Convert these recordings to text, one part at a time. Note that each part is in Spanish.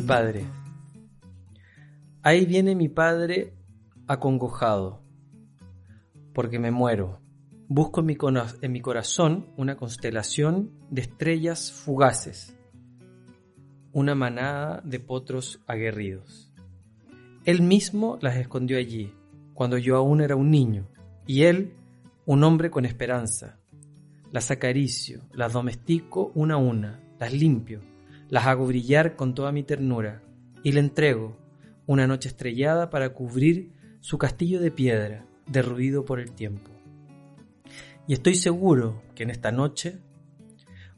Mi padre. Ahí viene mi padre acongojado, porque me muero. Busco en mi, en mi corazón una constelación de estrellas fugaces, una manada de potros aguerridos. Él mismo las escondió allí, cuando yo aún era un niño, y él, un hombre con esperanza. Las acaricio, las domestico una a una, las limpio, las hago brillar con toda mi ternura, y le entrego una noche estrellada para cubrir su castillo de piedra, derruido por el tiempo. Y estoy seguro que en esta noche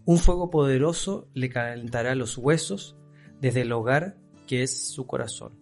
un fuego poderoso le calentará los huesos desde el hogar que es su corazón.